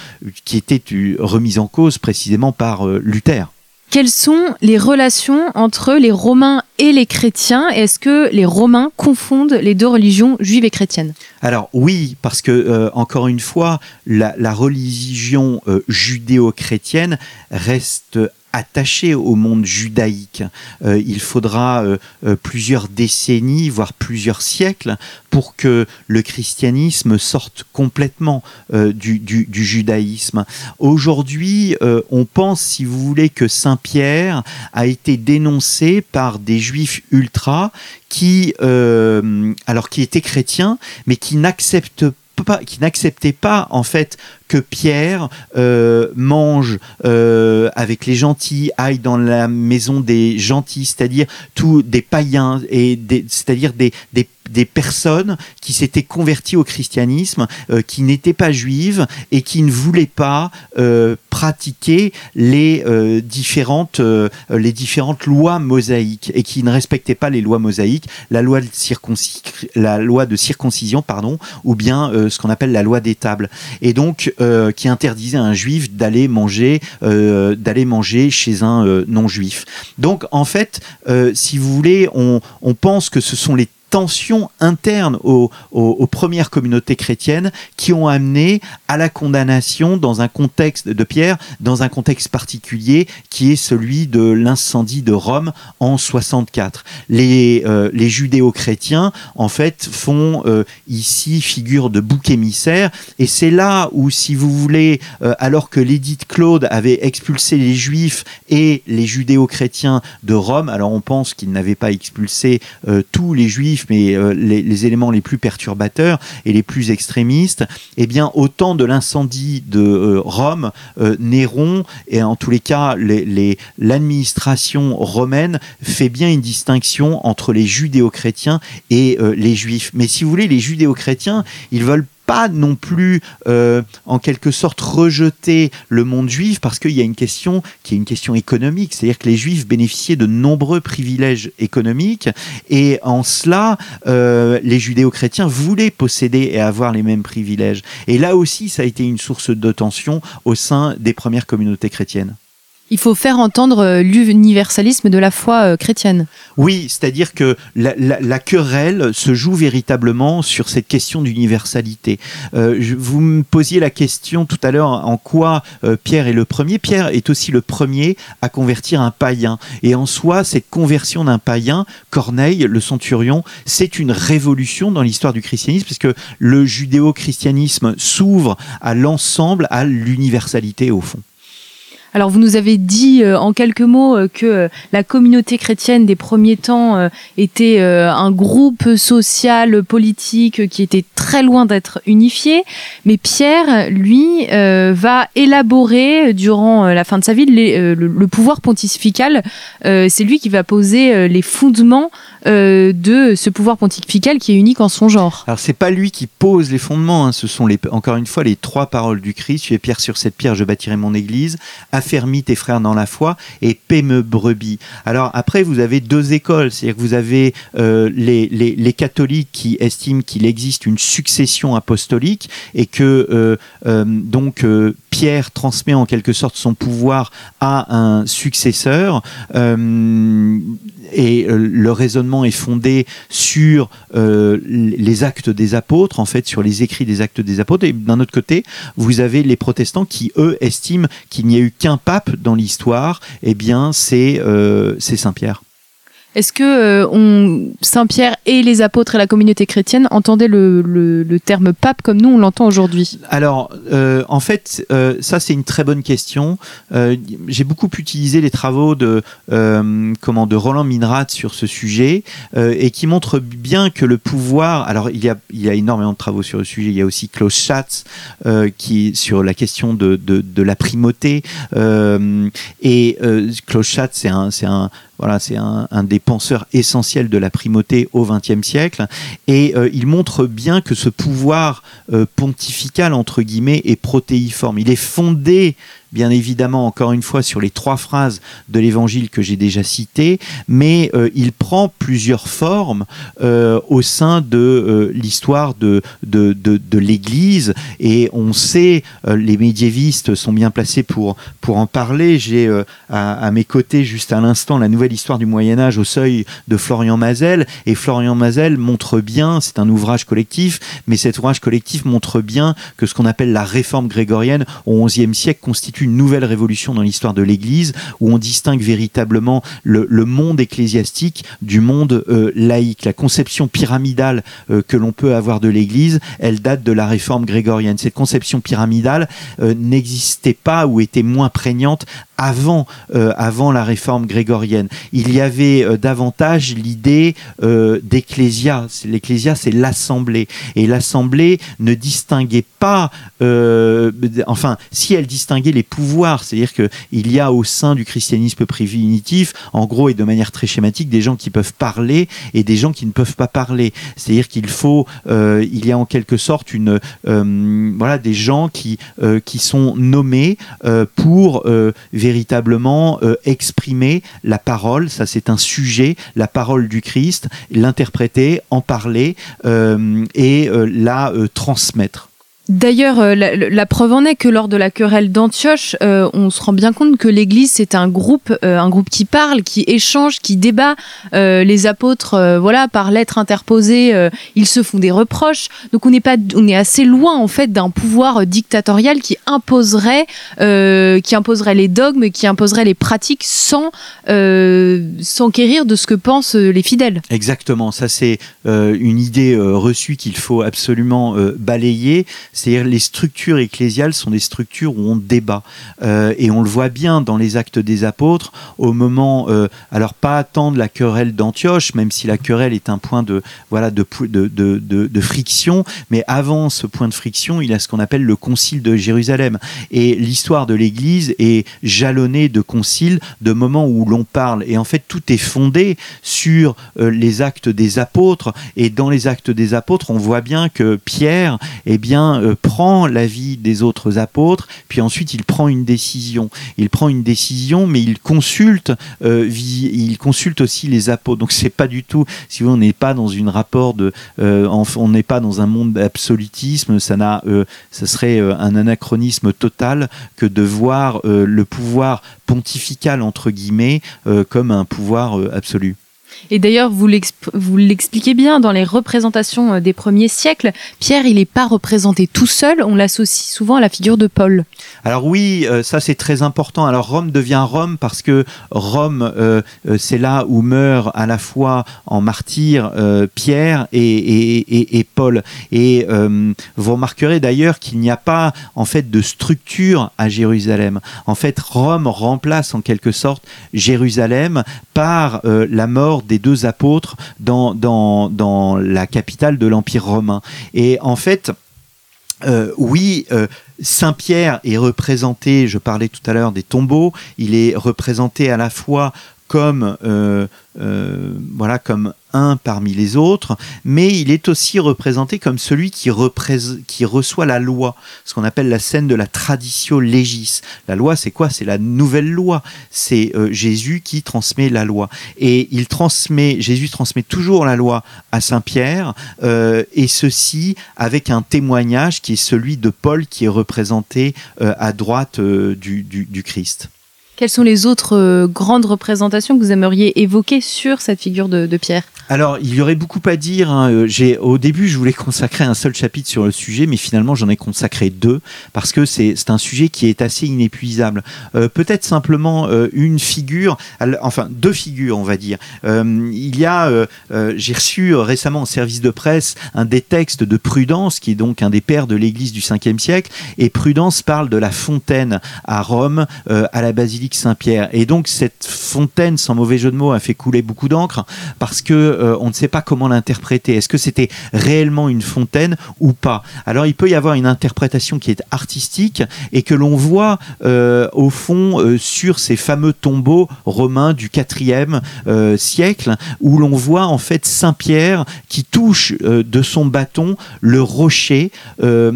qui était remise en cause précisément par Luther. Quelles sont les relations entre les Romains et les chrétiens Est-ce que les Romains confondent les deux religions juives et chrétiennes? Alors oui, parce que encore une fois, la, religion judéo-chrétienne reste attaché au monde judaïque. Euh, il faudra euh, euh, plusieurs décennies, voire plusieurs siècles, pour que le christianisme sorte complètement du, du, judaïsme. Aujourd'hui, on pense, si vous voulez, que Saint Pierre a été dénoncé par des juifs ultra qui, alors qui étaient chrétiens, mais qui n'acceptent pas, qui n'acceptait pas en fait que Pierre euh, mange euh, avec les gentils, aille dans la maison des gentils, c'est-à-dire tous des païens et c'est-à-dire des, des, des, personnes qui s'étaient converties au christianisme, euh, qui n'étaient pas juives et qui ne voulaient pas pratiquer les différentes les différentes lois mosaïques et qui ne respectaient pas les lois mosaïques, la loi de, la loi de circoncision pardon, ou bien ce qu'on appelle la loi des tables. Et donc euh, qui interdisait à un juif d'aller manger, euh, manger chez un euh, non-juif. Donc en fait, si vous voulez, on, on pense que ce sont les tensions internes aux, premières communautés chrétiennes qui ont amené à la condamnation dans un contexte de Pierre, dans un contexte particulier qui est celui de l'incendie de Rome en 64. Les, euh, judéo-chrétiens, en fait, font euh, ici figure de bouc émissaire et c'est là où, si vous voulez, euh, alors que l'édite Claude avait expulsé les juifs et les judéo-chrétiens de Rome, alors on pense qu'il n'avait pas expulsé tous les juifs mais euh, les, éléments les plus perturbateurs et les plus extrémistes, eh bien, au temps de l'incendie de euh, Rome, euh, Néron, et en tous les cas, l'administration romaine fait bien une distinction entre les judéo-chrétiens et les juifs. Mais si vous voulez, les judéo-chrétiens, ils veulent pas non plus euh, en quelque sorte rejeter le monde juif parce qu'il y a une question qui est une question économique, c'est-à-dire que les juifs bénéficiaient de nombreux privilèges économiques et en cela euh, les judéo-chrétiens voulaient posséder et avoir les mêmes privilèges. Et là aussi ça a été une source de tension au sein des premières communautés chrétiennes. Il faut faire entendre euh, l'universalisme de la foi euh, chrétienne. Oui, c'est-à-dire que la, querelle se joue véritablement sur cette question d'universalité. Euh, vous me posiez la question tout à l'heure en quoi Pierre est le premier. Pierre est aussi le premier à convertir un païen. Et en soi, cette conversion d'un païen, Corneille, le centurion, c'est une révolution dans l'histoire du christianisme, puisque le judéo-christianisme s'ouvre à l'ensemble, à l'universalité au fond. Alors vous nous avez dit euh, en quelques mots euh, que euh, la communauté chrétienne des premiers temps était un groupe social, politique qui était très loin d'être unifié, mais Pierre, lui, va élaborer durant la fin de sa vie le, pouvoir pontifical. C'est lui qui va poser les fondements de ce pouvoir pontifical qui est unique en son genre. Alors c'est pas lui qui pose les fondements, hein. ce sont encore une fois les trois paroles du Christ. Tu es pierre sur cette pierre, je bâtirai mon église affermis tes frères dans la foi et paie me brebis. Alors après, vous avez deux écoles, c'est-à-dire que vous avez euh, les, les, les, catholiques qui estiment qu'il existe une succession apostolique et que euh, euh, donc Pierre transmet en quelque sorte son pouvoir à un successeur et le raisonnement est fondé sur les actes des apôtres, en fait, sur les écrits des actes des apôtres. Et d'un autre côté, vous avez les protestants qui, eux, estiment qu'il n'y a eu qu'un pape dans l'histoire. Eh bien, c'est Saint Pierre. Est-ce que euh, Saint Pierre et les apôtres et la communauté chrétienne entendaient le, terme pape comme nous on l'entend aujourd'hui? Alors, euh, en fait, euh, ça c'est une très bonne question. J'ai beaucoup utilisé les travaux de comment de Roland Minrat sur ce sujet et qui montrent bien que le pouvoir. Alors, il y a il y a énormément de travaux sur le sujet. Il y a aussi Klaus Schatz qui sur la question de, de, la primauté et Klaus Schatz c'est un c'est un c'est un, des penseurs essentiels de la primauté au XXe siècle. Et euh, il montre bien que ce pouvoir euh, pontifical, entre guillemets, est protéiforme. Il est fondé bien évidemment, encore une fois, sur les trois phrases de l'évangile que j'ai déjà citées, mais euh, il prend plusieurs formes euh, au sein de euh, l'histoire de, de, de, l'Église. Et on sait, les médiévistes sont bien placés pour, pour en parler. J'ai à, mes côtés, juste à l'instant, la nouvelle histoire du Moyen-Âge au seuil de Florian Mazel. Et Florian Mazel montre bien, c'est un ouvrage collectif, mais cet ouvrage collectif montre bien que ce qu'on appelle la réforme grégorienne au XIe siècle constitue une nouvelle révolution dans l'histoire de l'Église où on distingue véritablement le, monde ecclésiastique du monde euh, laïque. La conception pyramidale euh, que l'on peut avoir de l'Église, elle date de la réforme grégorienne. Cette conception pyramidale euh, n'existait pas ou était moins prégnante avant, avant la réforme grégorienne. Il y avait davantage l'idée d'ecclésia. L'ecclésia, c'est l'assemblée. Et l'assemblée ne distinguait pas, enfin, si elle distinguait les C'est-à-dire qu'il y a au sein du christianisme primitif, en gros et de manière très schématique, des gens qui peuvent parler et des gens qui ne peuvent pas parler. C'est-à-dire qu'il faut, euh, il y a en quelque sorte une, euh, des gens qui, euh, qui sont nommés pour véritablement exprimer la parole. Ça, c'est un sujet, la parole du Christ, l'interpréter, en parler et la transmettre. D'ailleurs, euh, la, preuve en est que lors de la querelle d'Antioche, euh, on se rend bien compte que l'Église c'est un groupe, euh, un groupe qui parle, qui échange, qui débat. les apôtres, voilà, par lettres interposées, ils se font des reproches. Donc on pas, on est assez loin en fait d'un pouvoir dictatorial qui imposerait, qui imposerait les dogmes, qui imposerait les pratiques sans s'enquérir de ce que pensent les fidèles. Exactement, ça c'est une idée reçue qu'il faut absolument balayer c'est-à-dire les structures ecclésiales sont des structures où on débat. Euh, et on le voit bien dans les actes des apôtres, au moment, euh, alors pas attendre la querelle d'Antioche, même si la querelle est un point de, voilà, de, de, de, de, friction, mais avant ce point de friction, il y a ce qu'on appelle le concile de Jérusalem. Et l'histoire de l'Église est jalonnée de conciles, de moments où l'on parle. Et en fait, tout est fondé sur euh, les actes des apôtres. Et dans les actes des apôtres, on voit bien que Pierre, eh bien, euh, prend l'avis des autres apôtres, puis ensuite il prend une décision. Il prend une décision, mais il consulte, euh, il consulte aussi les apôtres. Donc c'est pas du tout, si vous on n'est pas dans une rapport de, euh, on n'est pas dans un monde d'absolutisme. Ça n'a, ça serait un anachronisme total que de voir le pouvoir pontifical entre guillemets comme un pouvoir absolu. Et d'ailleurs, vous l'expliquez bien dans les représentations euh, des premiers siècles. Pierre, il n'est pas représenté tout seul. On l'associe souvent à la figure de Paul. Alors oui, euh, ça c'est très important. Alors Rome devient Rome parce que Rome, euh, c'est là où meurt à la fois en martyr Pierre et, Paul. Et vous remarquerez d'ailleurs qu'il n'y a pas en fait de structure à Jérusalem. En fait, Rome remplace en quelque sorte Jérusalem par la mort des deux apôtres dans, la capitale de l'Empire romain. Et en fait, euh, oui, euh, Saint-Pierre est représenté, je parlais tout à l'heure des tombeaux, il est représenté à la fois comme euh, euh, voilà comme un parmi les autres, mais il est aussi représenté comme celui qui, qui reçoit la loi, ce qu'on appelle la scène de la traditio legis. La loi, c'est quoi? C'est la nouvelle loi. C'est euh, Jésus qui transmet la loi. Et il transmet, Jésus transmet toujours la loi à Saint Pierre, et ceci avec un témoignage qui est celui de Paul, qui est représenté à droite du, du Christ. Quelles sont les autres euh, grandes représentations que vous aimeriez évoquer sur cette figure de, Pierre? Alors, il y aurait beaucoup à dire. Hein. Euh, j'ai, au début, je voulais *laughs* consacrer un seul chapitre sur le sujet, mais finalement, j'en ai consacré deux parce que c'est, un sujet qui est assez inépuisable. Euh, peut-être simplement une figure, enfin deux figures, on va dire. il y a, j'ai reçu récemment en service de presse un des textes de Prudence, qui est donc un des pères de l'Église du 5e siècle, et Prudence parle de la fontaine à Rome, à la basilique Saint-Pierre. Et donc cette fontaine, sans mauvais jeu de mots, a fait couler beaucoup d'encre parce que euh, on ne sait pas comment l'interpréter. Est-ce que c'était réellement une fontaine ou pas? Alors il peut y avoir une interprétation qui est artistique et que l'on voit euh, au fond euh, sur ces fameux tombeaux romains du 4e siècle où l'on voit en fait Saint-Pierre qui touche de son bâton le rocher,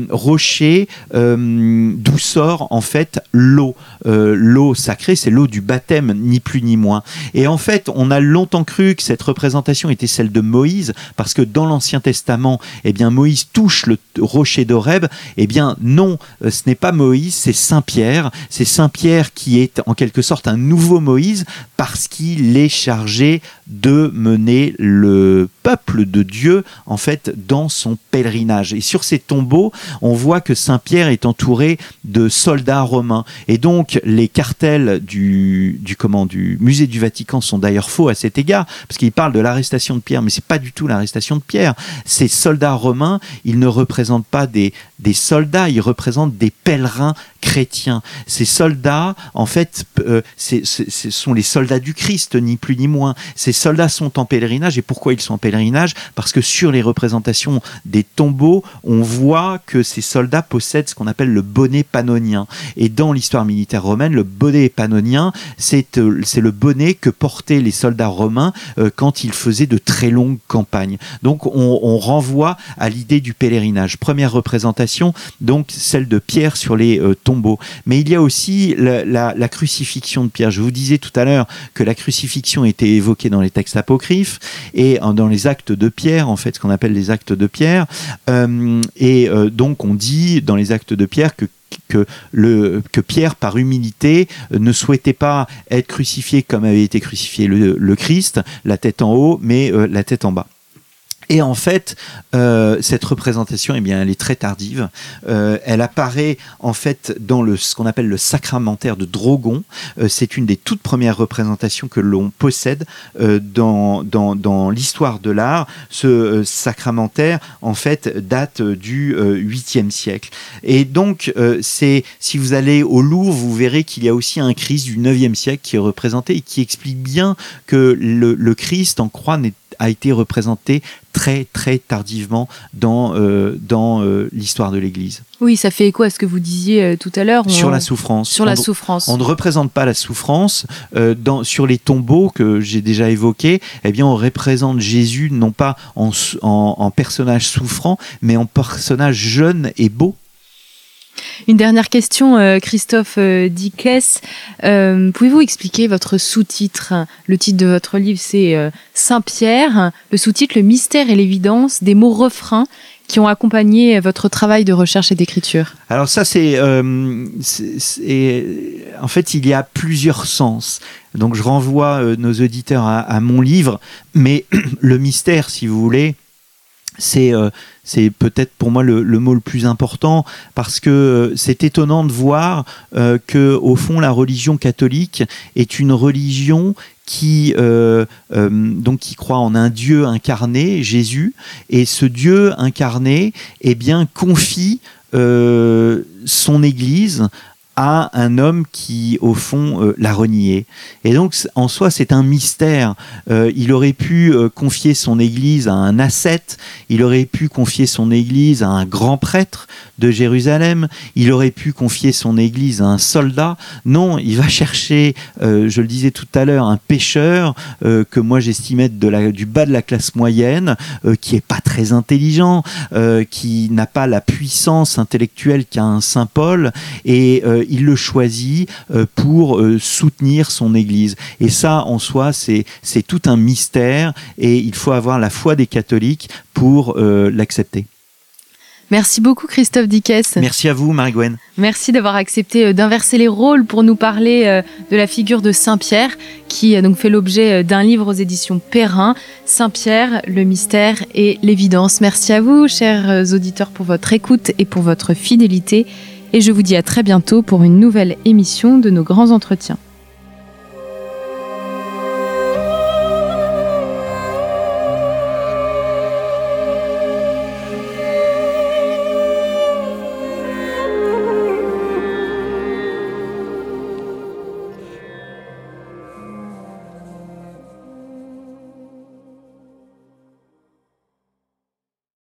rocher d'où sort en fait l'eau, l'eau sacrée c'est l'eau du baptême, ni plus ni moins. Et en fait, on a longtemps cru que cette représentation était celle de Moïse, parce que dans l'Ancien Testament, eh bien, Moïse touche le rocher d'Oreb. Eh bien, non, euh, ce n'est pas Moïse, c'est Saint Pierre. C'est Saint Pierre qui est en quelque sorte un nouveau Moïse, parce qu'il est chargé de mener le peuple de Dieu, en fait, dans son pèlerinage. Et sur ces tombeaux, on voit que Saint Pierre est entouré de soldats romains. Et donc, les cartels du, du, musée du Vatican sont d'ailleurs faux à cet égard, parce qu'ils parlent de l'arrestation de Pierre, mais c'est pas du tout l'arrestation de Pierre. Ces soldats romains, ils ne représentent pas des, des soldats, ils représentent des pèlerins chrétiens. Ces soldats, en fait, euh, ce sont les soldats du Christ, ni plus ni moins. Ces soldats sont en pèlerinage, et pourquoi ils sont en pèlerinage? Parce que sur les représentations des tombeaux, on voit que ces soldats possèdent ce qu'on appelle le bonnet pannonien. Et dans l'histoire militaire romaine, le bonnet pannonien, c'est euh, le bonnet que portaient les soldats romains euh, quand ils faisaient de très longues campagnes. Donc on, on renvoie à l'idée du pèlerinage. Première représentation, donc celle de Pierre sur les tombeau. Mais il y a aussi la, crucifixion de Pierre. Je vous disais tout à l'heure que la crucifixion était évoquée dans les textes apocryphes et dans les actes de Pierre, en fait, ce qu'on appelle les actes de Pierre. Euh, et euh, donc on dit dans les actes de Pierre que Pierre, par humilité, ne souhaitait pas être crucifié comme avait été crucifié le, Christ, la tête en haut, mais euh, la tête en bas. Et en fait, euh, cette représentation, eh bien, elle est très tardive. Euh, elle apparaît en fait dans le, ce qu'on appelle le sacramentaire de Drogon. Euh, c'est une des toutes premières représentations que l'on possède dans, dans, dans l'histoire de l'art. Ce sacramentaire, en fait, date du 8e siècle. Et donc, c'est si vous allez au Louvre, vous verrez qu'il y a aussi un Christ du 9e siècle qui est représenté et qui explique bien que le, le Christ en croix a été représenté très très tardivement dans, euh, dans euh, l'histoire de l'Église. Oui, ça fait écho à ce que vous disiez euh, tout à l'heure. Sur la souffrance. Sur la souffrance. On ne représente pas la souffrance. dans, sur les tombeaux que j'ai déjà évoqués, eh bien, on représente Jésus non pas en, en, en personnage souffrant, mais en personnage jeune et beau. Une dernière question, euh, Christophe euh, Dickès. Euh, pouvez-vous expliquer votre sous-titre? Le titre de votre livre, c'est Saint-Pierre. Le sous-titre, Le mystère et l'évidence des mots refrains qui ont accompagné votre travail de recherche et d'écriture Alors ça, c'est... en fait, il y a plusieurs sens. Donc je renvoie nos auditeurs à mon livre, mais *clears throat* le mystère, si vous voulez, c'est euh, c'est peut-être pour moi le, mot le plus important parce que euh, c'est étonnant de voir euh, que au fond la religion catholique est une religion qui donc qui croit en un Dieu incarné Jésus et ce Dieu incarné eh bien confie son Église à un homme qui, au fond, euh, l'a renié. Et donc, en soi, c'est un mystère. Euh, il aurait pu euh, confier son Église à un ascète, il aurait pu confier son Église à un grand prêtre de Jérusalem, il aurait pu confier son Église à un soldat. Non, il va chercher, je le disais tout à l'heure, un pêcheur que moi j'estimais du bas de la classe moyenne, qui est pas très intelligent, qui n'a pas la puissance intellectuelle qu'a un Saint Paul, et il le choisit euh, pour euh, soutenir son Église. Et ça, en soi, c'est tout un mystère et il faut avoir la foi des catholiques pour euh, l'accepter. Merci beaucoup Christophe Dickès. Merci à vous Marie-Gwen. Merci d'avoir accepté d'inverser les rôles pour nous parler de la figure de Saint-Pierre qui donc fait l'objet d'un livre aux éditions Perrin, Saint-Pierre, le mystère et l'évidence. Merci à vous chers auditeurs pour votre écoute et pour votre fidélité et je vous dis à très bientôt pour une nouvelle émission de nos grands entretiens.